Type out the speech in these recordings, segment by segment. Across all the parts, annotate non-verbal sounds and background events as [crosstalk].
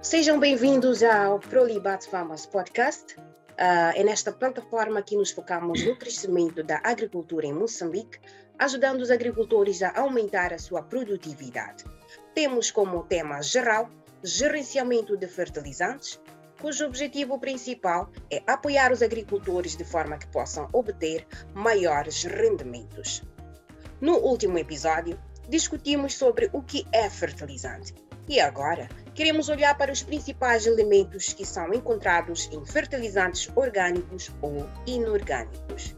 Sejam bem-vindos ao Prolibat Farmers Podcast. Uh, é nesta plataforma que nos focamos no crescimento da agricultura em Moçambique, ajudando os agricultores a aumentar a sua produtividade. Temos como tema geral gerenciamento de fertilizantes, cujo objetivo principal é apoiar os agricultores de forma que possam obter maiores rendimentos. No último episódio, discutimos sobre o que é fertilizante e agora queremos olhar para os principais elementos que são encontrados em fertilizantes orgânicos ou inorgânicos.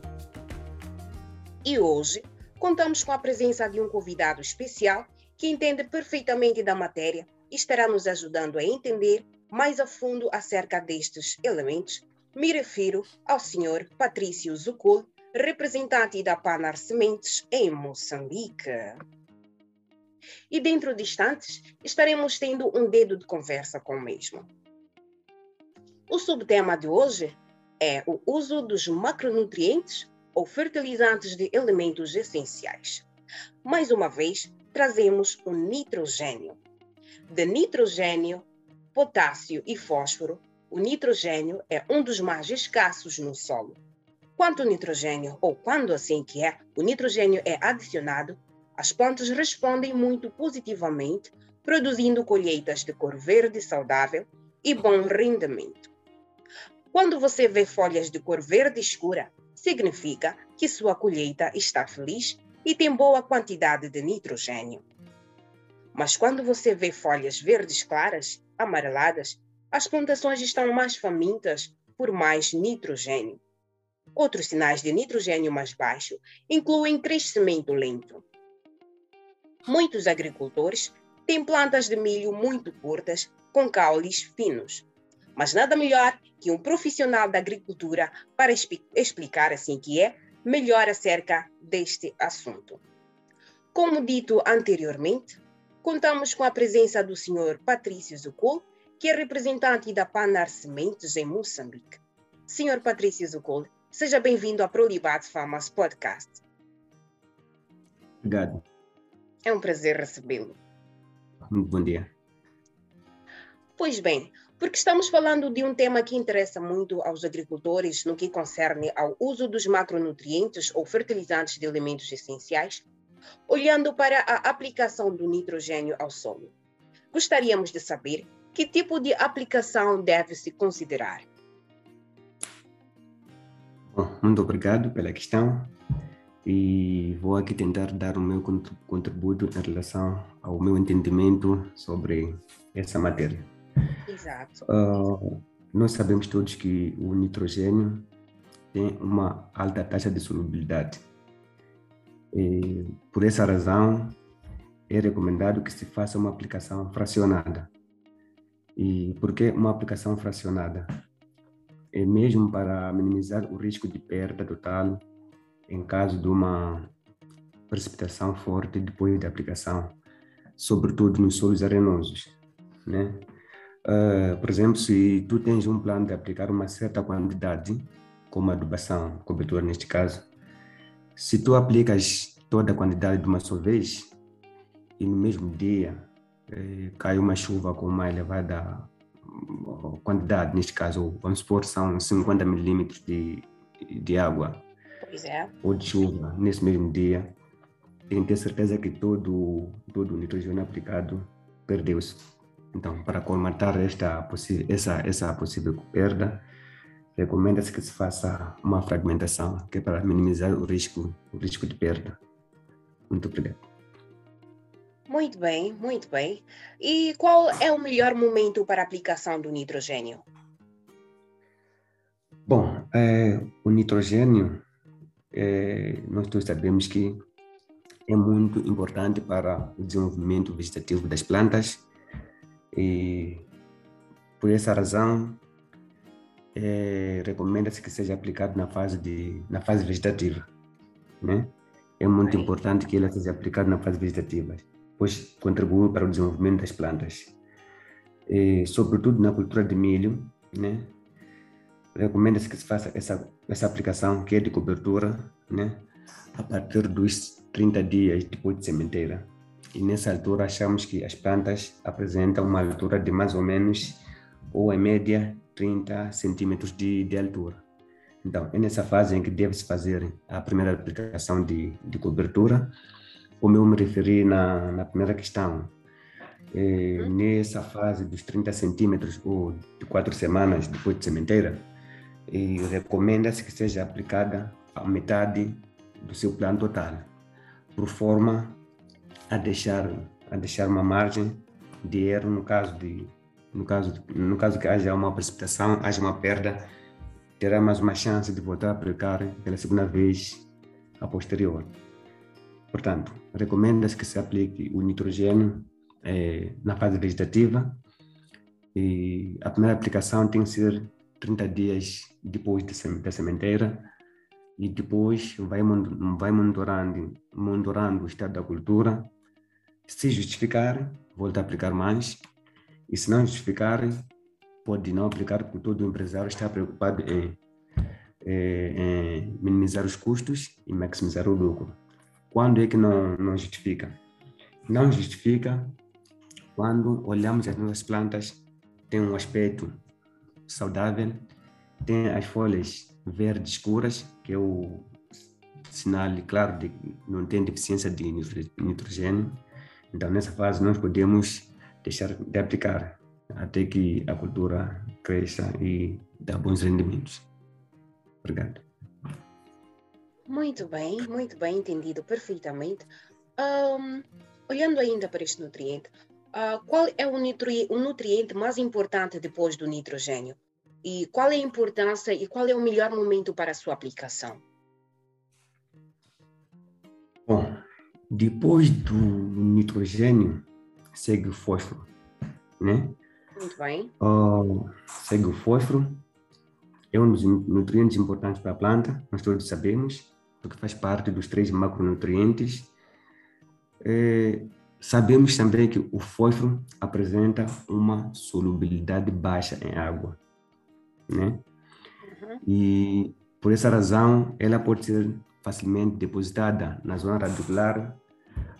E hoje contamos com a presença de um convidado especial que entende perfeitamente da matéria e estará nos ajudando a entender mais a fundo acerca destes elementos. Me refiro ao Sr. Patrício Zucul, representante da Panar Sementes em Moçambique. E dentro de instantes estaremos tendo um dedo de conversa com o mesmo. O subtema de hoje é o uso dos macronutrientes ou fertilizantes de elementos essenciais. Mais uma vez, trazemos o nitrogênio. De nitrogênio, potássio e fósforo, o nitrogênio é um dos mais escassos no solo. Quanto nitrogênio, ou quando assim que é, o nitrogênio é adicionado, as plantas respondem muito positivamente, produzindo colheitas de cor verde saudável e bom rendimento. Quando você vê folhas de cor verde escura, significa que sua colheita está feliz e tem boa quantidade de nitrogênio. Mas quando você vê folhas verdes claras, amareladas, as plantações estão mais famintas por mais nitrogênio. Outros sinais de nitrogênio mais baixo incluem crescimento lento. Muitos agricultores têm plantas de milho muito curtas, com caules finos. Mas nada melhor que um profissional da agricultura para explicar assim que é melhor acerca deste assunto. Como dito anteriormente, contamos com a presença do Sr. Patrício Zucol, que é representante da Panar Sementes em Moçambique. Sr. Patrício Zucol, seja bem-vindo ao Prolibat Farmers Podcast. Obrigado. É um prazer recebê-lo. Muito bom dia. Pois bem, porque estamos falando de um tema que interessa muito aos agricultores no que concerne ao uso dos macronutrientes ou fertilizantes de elementos essenciais, olhando para a aplicação do nitrogênio ao solo. Gostaríamos de saber que tipo de aplicação deve-se considerar. Bom, muito obrigado pela questão e vou aqui tentar dar o meu contributo em relação ao meu entendimento sobre essa matéria. Exato. Uh, nós sabemos todos que o nitrogênio tem uma alta taxa de solubilidade. E, por essa razão, é recomendado que se faça uma aplicação fracionada. E por que uma aplicação fracionada? É mesmo para minimizar o risco de perda total em caso de uma precipitação forte depois da aplicação, sobretudo nos solos arenosos, né? Uh, por exemplo, se tu tens um plano de aplicar uma certa quantidade, como adubação, cobertura neste caso, se tu aplicas toda a quantidade de uma só vez e no mesmo dia eh, cai uma chuva com uma elevada quantidade, neste caso, vamos supor, são 50 milímetros de, de água é. ou de chuva nesse mesmo dia, tem que ter certeza que todo, todo o nitrogênio aplicado perdeu-se então, para colmatar esta essa, essa possível perda, recomenda-se que se faça uma fragmentação, que é para minimizar o risco, o risco de perda. Muito obrigado. Muito bem, muito bem. E qual é o melhor momento para a aplicação do nitrogênio? Bom, é, o nitrogênio, é, nós todos sabemos que é muito importante para o desenvolvimento vegetativo das plantas e por essa razão é, recomenda-se que seja aplicado na fase de na fase vegetativa, né? É muito importante que ele seja aplicado na fase vegetativa, pois contribui para o desenvolvimento das plantas. E, sobretudo na cultura de milho, né? Recomenda-se que se faça essa essa aplicação que é de cobertura, né? A partir dos 30 dias depois de sementeira e nessa altura achamos que as plantas apresentam uma altura de mais ou menos, ou em média, 30 centímetros de, de altura. Então, é nessa fase em que deve-se fazer a primeira aplicação de, de cobertura, como eu me referi na, na primeira questão. É, nessa fase dos 30 centímetros ou de quatro semanas depois de sementeira, é, recomenda-se que seja aplicada a metade do seu plano total, por forma a deixar a deixar uma margem de erro no caso de no caso no caso que haja uma precipitação, haja uma perda, terá mais uma chance de voltar a aplicar pela segunda vez a posterior. Portanto, recomenda-se que se aplique o nitrogênio eh, na fase vegetativa e a primeira aplicação tem que ser 30 dias depois da sementeira e depois vai, vai monitorando, monitorando o estado da cultura. Se justificar, volta a aplicar mais. E se não justificar, pode não aplicar, porque todo empresário está preocupado em, em, em minimizar os custos e maximizar o lucro. Quando é que não, não justifica? Não justifica quando olhamos as nossas plantas, tem um aspecto saudável, tem as folhas verdes escuras, que é o sinal claro de que não tem deficiência de nitrogênio. Então, nessa fase, nós podemos deixar de aplicar até que a cultura cresça e dá bons rendimentos. Obrigado. Muito bem, muito bem entendido perfeitamente. Um, olhando ainda para este nutriente, uh, qual é o, nutri o nutriente mais importante depois do nitrogênio? E qual é a importância e qual é o melhor momento para a sua aplicação? Bom, depois do nitrogênio, segue o fósforo, né? Muito bem. Uh, segue o fósforo, é um dos nutrientes importantes para a planta, nós todos sabemos, porque faz parte dos três macronutrientes. É, sabemos também que o fósforo apresenta uma solubilidade baixa em água né? Uhum. E por essa razão, ela pode ser facilmente depositada na zona radicular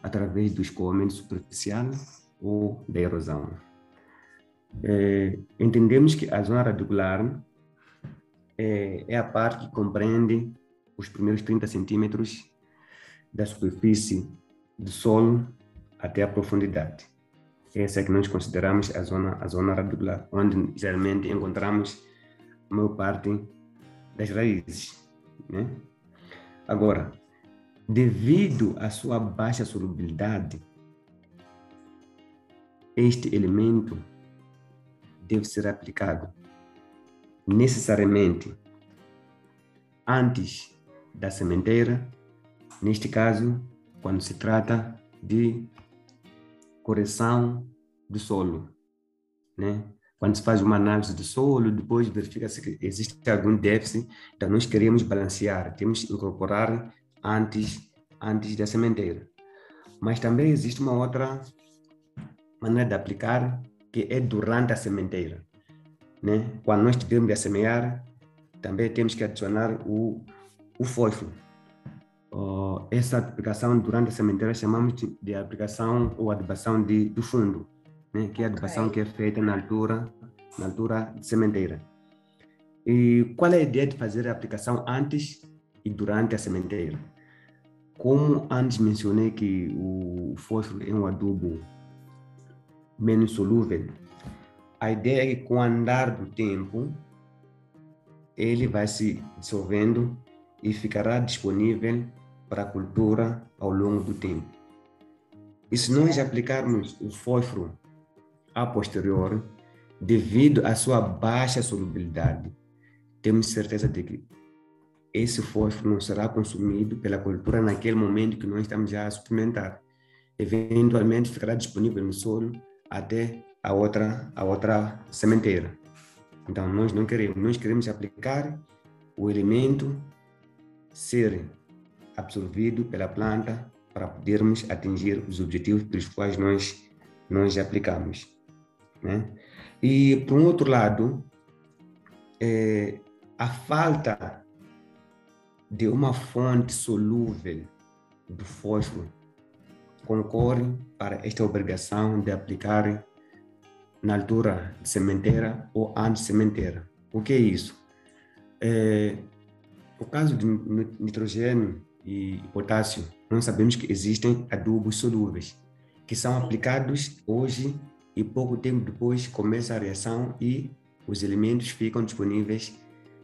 através do escoamento superficial ou da erosão. É, entendemos que a zona radicular é, é, a parte que compreende os primeiros 30 centímetros da superfície do solo até a profundidade. Essa é que nós consideramos a zona, a zona radicular, onde geralmente encontramos a maior parte das raízes. Né? Agora, devido à sua baixa solubilidade, este elemento deve ser aplicado necessariamente antes da sementeira, neste caso, quando se trata de correção do solo, né? Quando se faz uma análise do solo, depois verifica-se que existe algum déficit, então nós queremos balancear, temos que incorporar antes, antes da sementeira. Mas também existe uma outra maneira de aplicar, que é durante a sementeira. Né? Quando nós tivermos a semear, também temos que adicionar o, o fósforo. Uh, essa aplicação durante a sementeira chamamos de, de aplicação ou adubação de, do fundo né, que é a adubação okay. que é feita na altura, na altura de sementeira. E qual é a ideia de fazer a aplicação antes e durante a sementeira? Como antes mencionei que o fósforo é um adubo menos solúvel, a ideia é que com o andar do tempo, ele vai se dissolvendo e ficará disponível para a cultura ao longo do tempo. E se nós aplicarmos o fósforo a posterior, devido à sua baixa solubilidade, temos certeza de que esse fósforo não será consumido pela cultura naquele momento que nós estamos já a suplementar. Eventualmente ficará disponível no solo até a outra, a outra sementeira. Então, nós não queremos, nós queremos aplicar o elemento ser absorvido pela planta para podermos atingir os objetivos pelos quais nós, nós aplicamos. Né? E, por um outro lado, é, a falta de uma fonte solúvel do fósforo concorre para esta obrigação de aplicar na altura de sementeira ou antes de sementeira. O que é isso? É, no caso de nitrogênio e potássio, nós sabemos que existem adubos solúveis que são aplicados hoje e pouco tempo depois começa a reação e os elementos ficam disponíveis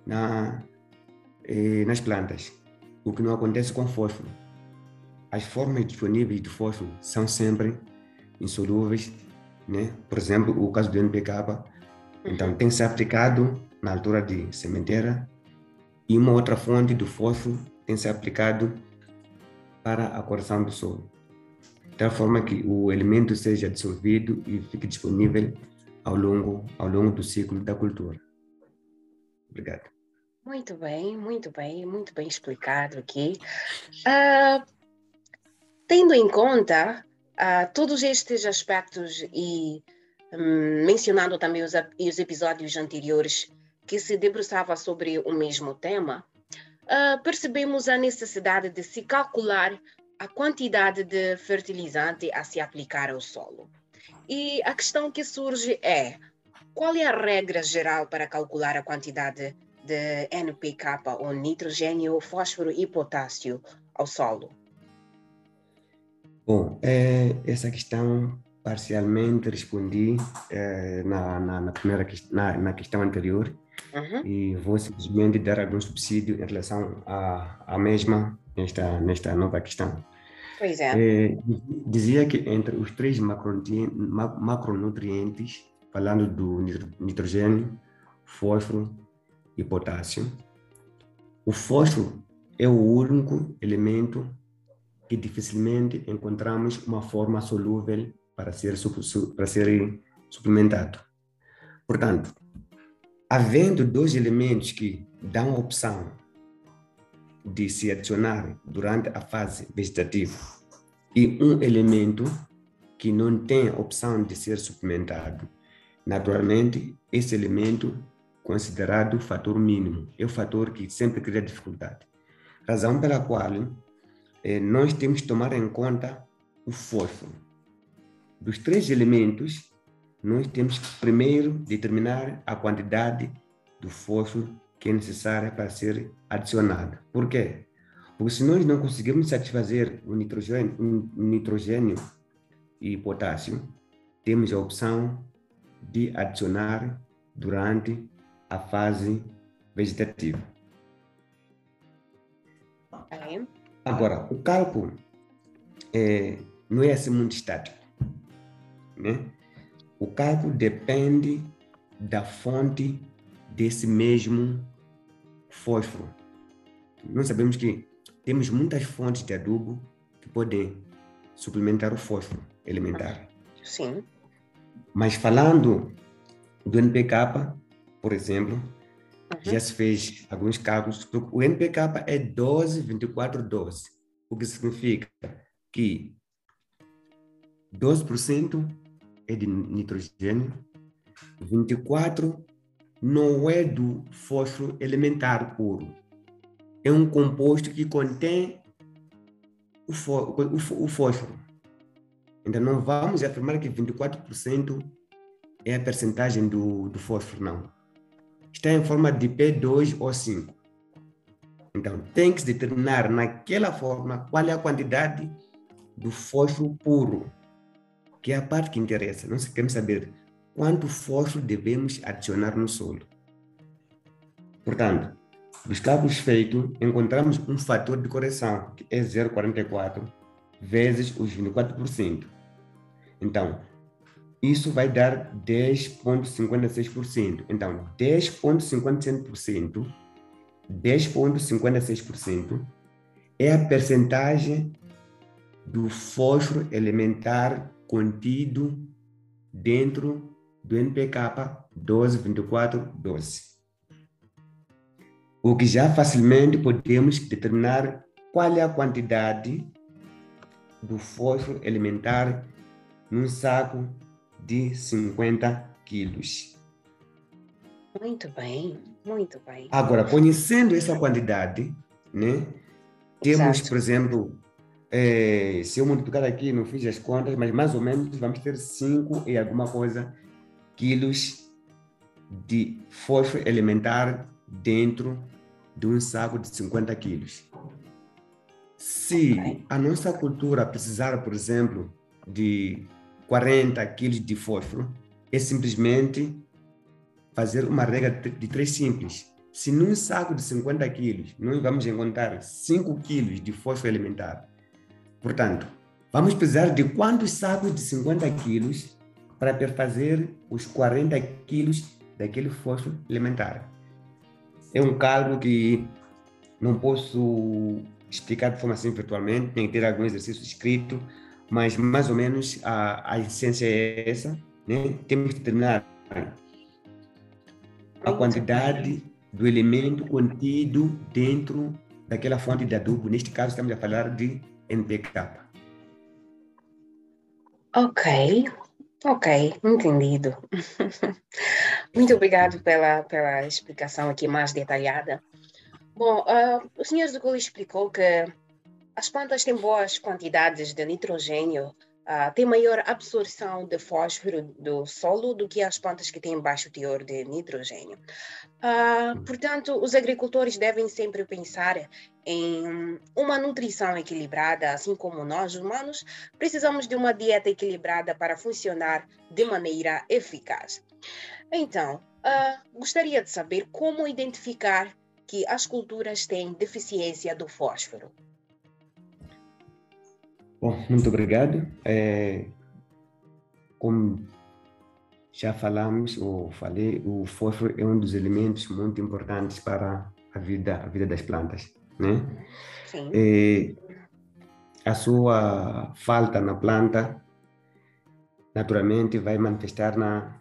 na, eh, nas plantas, o que não acontece com fósforo. As formas disponíveis de fósforo são sempre insolúveis, né? por exemplo, o caso do NPK, então tem que ser aplicado na altura de sementeira e uma outra fonte do fósforo tem que ser aplicado para a correção do solo, tal forma que o elemento seja dissolvido e fique disponível ao longo, ao longo do ciclo da cultura. Obrigado. Muito bem, muito bem, muito bem explicado aqui. Uh, tendo em conta uh, todos estes aspectos e um, mencionando também os, os, episódios anteriores que se debruçava sobre o mesmo tema, uh, percebemos a necessidade de se calcular a quantidade de fertilizante a se aplicar ao solo. E a questão que surge é: qual é a regra geral para calcular a quantidade de NPK ou nitrogênio, fósforo e potássio ao solo? Bom, é, essa questão parcialmente respondi é, na, na, na, primeira na, na questão anterior uhum. e vou simplesmente dar algum subsídio em relação à, mesma nesta, nesta nova questão. Pois é. é dizia que entre os três macronutrientes, falando do nitrogênio, fósforo e potássio, o fósforo é o único elemento que dificilmente encontramos uma forma solúvel para ser, para ser suplementado. Portanto, havendo dois elementos que dão opção de se adicionar durante a fase vegetativa e um elemento que não tem opção de ser suplementado, naturalmente, esse elemento considerado fator mínimo é o fator que sempre cria dificuldade. Razão pela qual eh, nós temos que tomar em conta o fósforo. Dos três elementos, nós temos que primeiro determinar a quantidade do fósforo que é necessária para ser adicionada. Por quê? Porque se nós não conseguirmos satisfazer o nitrogênio, o nitrogênio e potássio, temos a opção de adicionar durante a fase vegetativa. Agora, o cálculo é, não é assim muito estático. Né? O cálculo depende da fonte desse mesmo fósforo. Nós sabemos que temos muitas fontes de adubo que podem suplementar o fósforo elementar. Sim. Mas falando do NPK, por exemplo, uhum. já se fez alguns cálculos. O NPK é 12, 24, 12. O que significa que 12% é de nitrogênio, 24 não é do fósforo elementar puro. É um composto que contém o, fósforo. Então, não vamos afirmar que 24% é a percentagem do, do fósforo, não. Está em forma de P2 ou 5. Então, tem que se determinar naquela forma qual é a quantidade do fósforo puro, que é a parte que interessa. Nós queremos saber quanto fósforo devemos adicionar no solo. Portanto, dos cálculos feitos, encontramos um fator de correção, que é 0,44 vezes os 24%. Então, isso vai dar 10,56%. Então, 10,56%, 10,56% é a percentagem do fósforo elementar contido dentro do NPK 122412. O que já facilmente podemos determinar qual é a quantidade do fósforo elementar num saco de 50 quilos. Muito bem, muito bem. Agora, conhecendo essa quantidade, né, temos, Exato. por exemplo, é, se eu multiplicar aqui, não fiz as contas, mas mais ou menos vamos ter 5 e alguma coisa quilos de fósforo elementar dentro de um saco de 50 quilos. Se a nossa cultura precisar, por exemplo, de 40 quilos de fósforo, é simplesmente fazer uma regra de três simples. Se num saco de 50 quilos nós vamos encontrar 5 quilos de fósforo elementar, portanto, vamos precisar de quantos sacos de 50 quilos para perfazer os 40 quilos daquele fósforo elementar? É um cálculo que não posso explicar de forma assim virtualmente, tem que ter algum exercício escrito, mas mais ou menos a, a essência é essa, né? Temos que determinar a quantidade do elemento contido dentro daquela fonte de adubo. Neste caso, estamos a falar de NPK. Ok, ok, entendido. [laughs] Muito obrigado pela, pela explicação aqui mais detalhada. Bom, uh, o senhor Zucoli explicou que as plantas têm boas quantidades de nitrogênio, uh, têm maior absorção de fósforo do solo do que as plantas que têm baixo teor de nitrogênio. Uh, portanto, os agricultores devem sempre pensar em uma nutrição equilibrada, assim como nós humanos precisamos de uma dieta equilibrada para funcionar de maneira eficaz. Então, uh, gostaria de saber como identificar que as culturas têm deficiência do fósforo? Bom, muito obrigado. É, como já falamos ou falei, o fósforo é um dos elementos muito importantes para a vida, a vida das plantas, né? Sim. É, a sua falta na planta, naturalmente, vai manifestar na,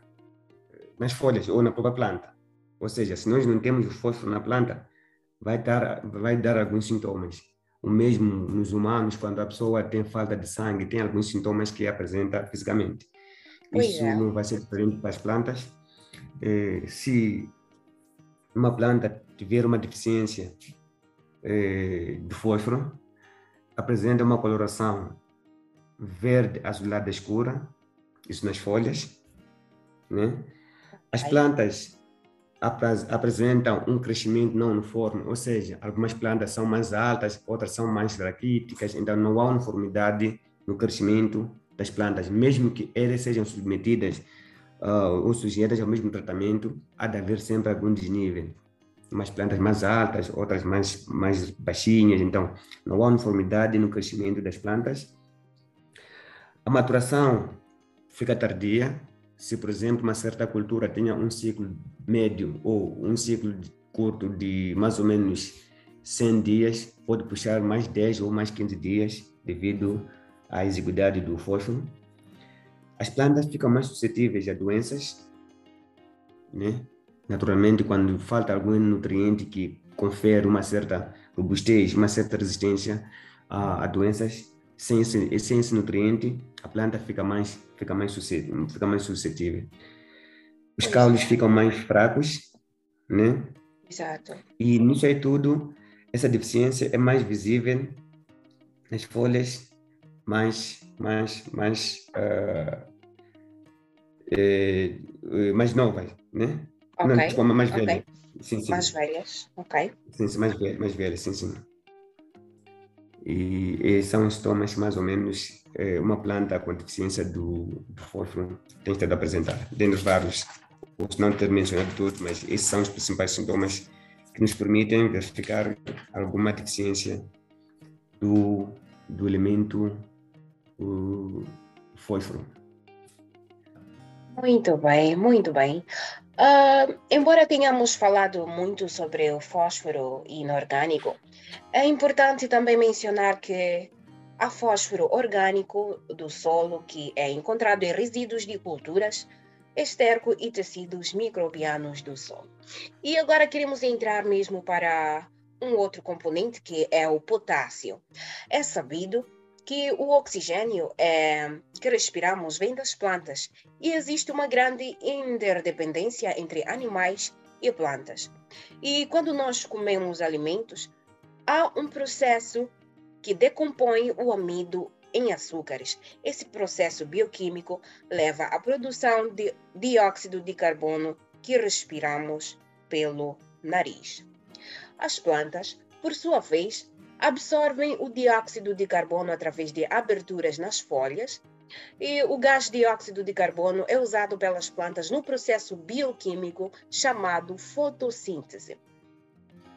nas folhas ou na própria planta. Ou seja, se nós não temos o fósforo na planta, vai dar, vai dar alguns sintomas. O mesmo nos humanos, quando a pessoa tem falta de sangue, tem alguns sintomas que apresenta fisicamente. Pois Isso é. não vai ser diferente para as plantas. É, se uma planta tiver uma deficiência é, de fósforo, apresenta uma coloração verde azulada escura, isso nas folhas, né? As plantas apresentam um crescimento não uniforme, ou seja, algumas plantas são mais altas, outras são mais raquíticas, então não há uniformidade no crescimento das plantas, mesmo que elas sejam submetidas uh, ou sujeitas ao mesmo tratamento, há de haver sempre algum desnível. Umas plantas mais altas, outras mais, mais baixinhas, então não há uniformidade no crescimento das plantas. A maturação fica tardia, se, por exemplo, uma certa cultura tenha um ciclo médio ou um ciclo curto de mais ou menos 100 dias, pode puxar mais 10 ou mais 15 dias devido à exiguidade do fósforo. As plantas ficam mais suscetíveis a doenças, né? Naturalmente, quando falta algum nutriente que confere uma certa robustez, uma certa resistência a, a doenças, sem esse, sem esse nutriente, a planta fica mais, fica mais, suscetível, fica mais suscetível. Os caules ficam mais fracos, né? Exato. E nisso aí tudo, essa deficiência é mais visível nas folhas mais, mais, mais, uh, é, mais novas, né? Okay. Não, desculpa, mais okay. velhas. Sim, sim. Mais velhas, ok. Sim, sim, mais velhas, mais velhas, sim, sim. E, e são sintomas mais ou menos é, uma planta com deficiência do, do fósforo tem estado apresentar, dentre vários. Posso não ter mencionado tudo, mas esses são os principais sintomas que nos permitem verificar alguma deficiência do, do elemento o fósforo. Muito bem, muito bem. Uh, embora tenhamos falado muito sobre o fósforo inorgânico, é importante também mencionar que há fósforo orgânico do solo que é encontrado em resíduos de culturas, esterco e tecidos microbianos do solo. E agora queremos entrar mesmo para um outro componente que é o potássio. É sabido que o oxigênio é, que respiramos vem das plantas e existe uma grande interdependência entre animais e plantas. E quando nós comemos alimentos, há um processo que decompõe o amido em açúcares. Esse processo bioquímico leva à produção de dióxido de carbono que respiramos pelo nariz. As plantas, por sua vez, absorvem o dióxido de carbono através de aberturas nas folhas e o gás dióxido de carbono é usado pelas plantas no processo bioquímico chamado fotossíntese.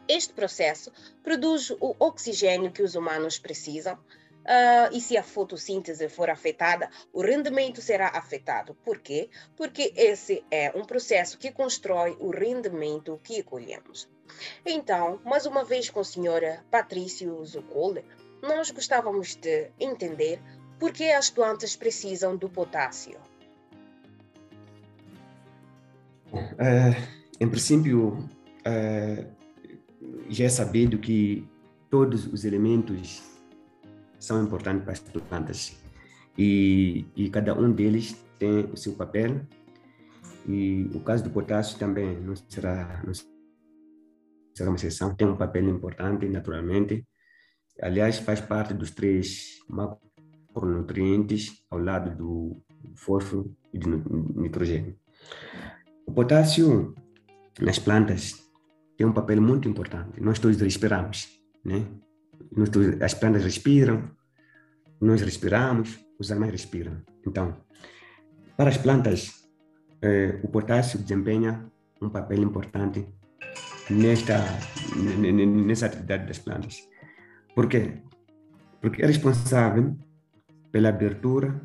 Este processo produz o oxigênio que os humanos precisam, uh, e se a fotossíntese for afetada, o rendimento será afetado. Por quê? Porque esse é um processo que constrói o rendimento que colhemos. Então, mais uma vez com a senhora Patrício Zucole, nós gostávamos de entender por que as plantas precisam do potássio. Uh, em princípio, uh, já é sabido que todos os elementos são importantes para as plantas e, e cada um deles tem o seu papel e o caso do potássio também não será, não será exceção, tem um papel importante naturalmente. Aliás, faz parte dos três macronutrientes ao lado do fósforo e do nitrogênio. O potássio nas plantas tem um papel muito importante. Nós todos respiramos, né? as plantas respiram, nós respiramos, os animais respiram. Então, para as plantas, eh, o potássio desempenha um papel importante nesta nessa atividade das plantas. Por quê? Porque é responsável pela abertura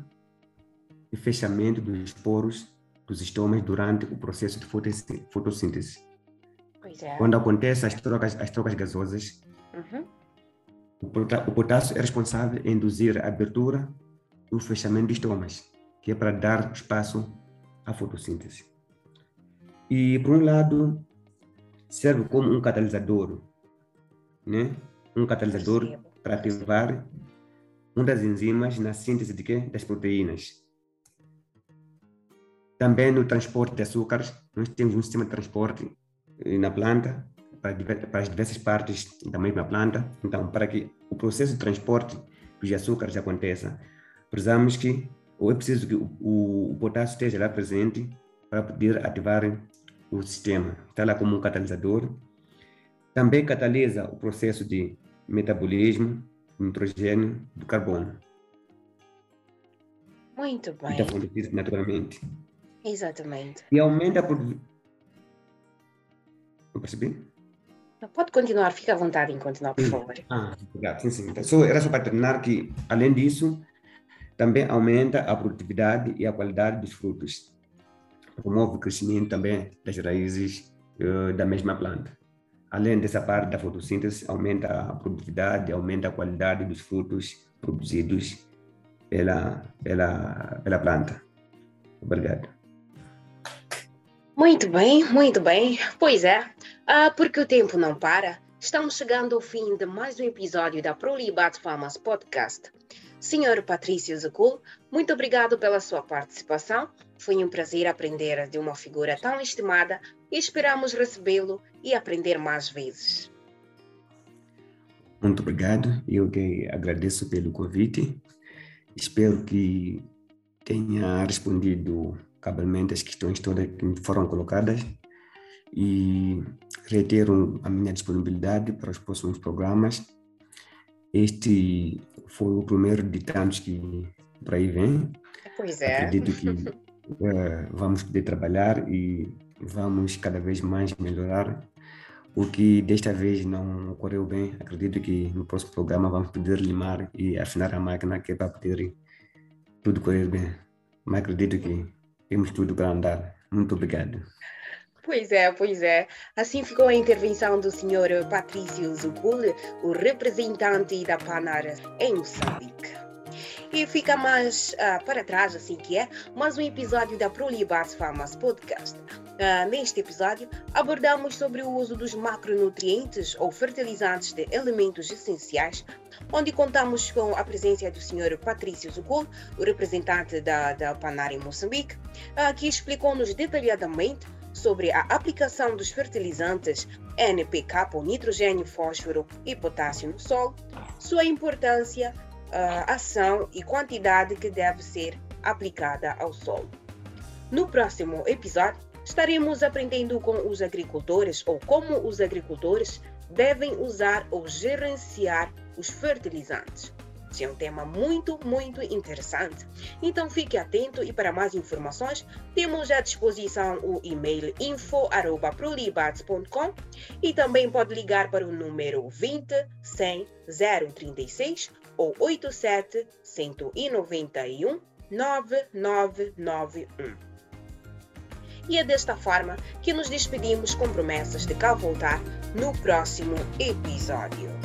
e fechamento dos poros dos estomas durante o processo de fotossíntese. É. Quando acontecem as trocas, as trocas gasosas, uhum. o potássio é responsável em induzir a abertura e o fechamento de estomas, que é para dar espaço à fotossíntese. E, por um lado, serve como um catalisador, né? Um catalisador para ativar uma das enzimas na síntese de quê? Das proteínas. Também no transporte de açúcares, nós temos um sistema de transporte na planta, para, para as diversas partes da mesma planta. Então, para que o processo de transporte dos açúcares aconteça, precisamos que, ou é preciso que o, o, o potássio esteja lá presente para poder ativar o sistema. Está lá como um catalisador. Também catalisa o processo de metabolismo do nitrogênio do carbono. Muito bem. Da naturalmente. Exatamente. E aumenta a não percebi? Pode continuar, fica à vontade em continuar, por favor. Ah, obrigado. Sim, sim. Então, só, era só para terminar que, além disso, também aumenta a produtividade e a qualidade dos frutos. Promove o crescimento também das raízes uh, da mesma planta. Além dessa parte da fotossíntese, aumenta a produtividade, aumenta a qualidade dos frutos produzidos pela, pela, pela planta. Obrigado. Muito bem, muito bem. Pois é, ah, porque o tempo não para, estamos chegando ao fim de mais um episódio da Prolibat Famas Podcast. Senhor Patrício Zacul, muito obrigado pela sua participação. Foi um prazer aprender de uma figura tão estimada e esperamos recebê-lo e aprender mais vezes. Muito obrigado. Eu que agradeço pelo convite. Espero que tenha respondido cabalmente as questões todas que foram colocadas e reitero a minha disponibilidade para os próximos programas. Este foi o primeiro de tantos que por aí vem. Pois é. Acredito que [laughs] vamos poder trabalhar e vamos cada vez mais melhorar. O que desta vez não ocorreu bem, acredito que no próximo programa vamos poder limar e afinar a máquina que é para poder tudo correr bem. Mas acredito que temos tudo para andar. Muito obrigado. Pois é, pois é. Assim ficou a intervenção do Sr. Patrício Zugul, o representante da Panar em Moçambique. E fica mais uh, para trás, assim que é, mais um episódio da Prolibas Famas Podcast. Uh, neste episódio, abordamos sobre o uso dos macronutrientes ou fertilizantes de elementos essenciais, onde contamos com a presença do Sr. Patrício Zucol, o representante da, da Panar em Moçambique, uh, que explicou-nos detalhadamente sobre a aplicação dos fertilizantes NPK, nitrogênio, fósforo e potássio no solo, sua importância, ação e quantidade que deve ser aplicada ao solo. No próximo episódio, estaremos aprendendo com os agricultores ou como os agricultores devem usar ou gerenciar os fertilizantes. Esse é um tema muito, muito interessante. Então fique atento e para mais informações temos à disposição o e-mail info@prolibats.com e também pode ligar para o número 20 100 036 ou 87 191 9991. E é desta forma que nos despedimos com promessas de cá voltar no próximo episódio.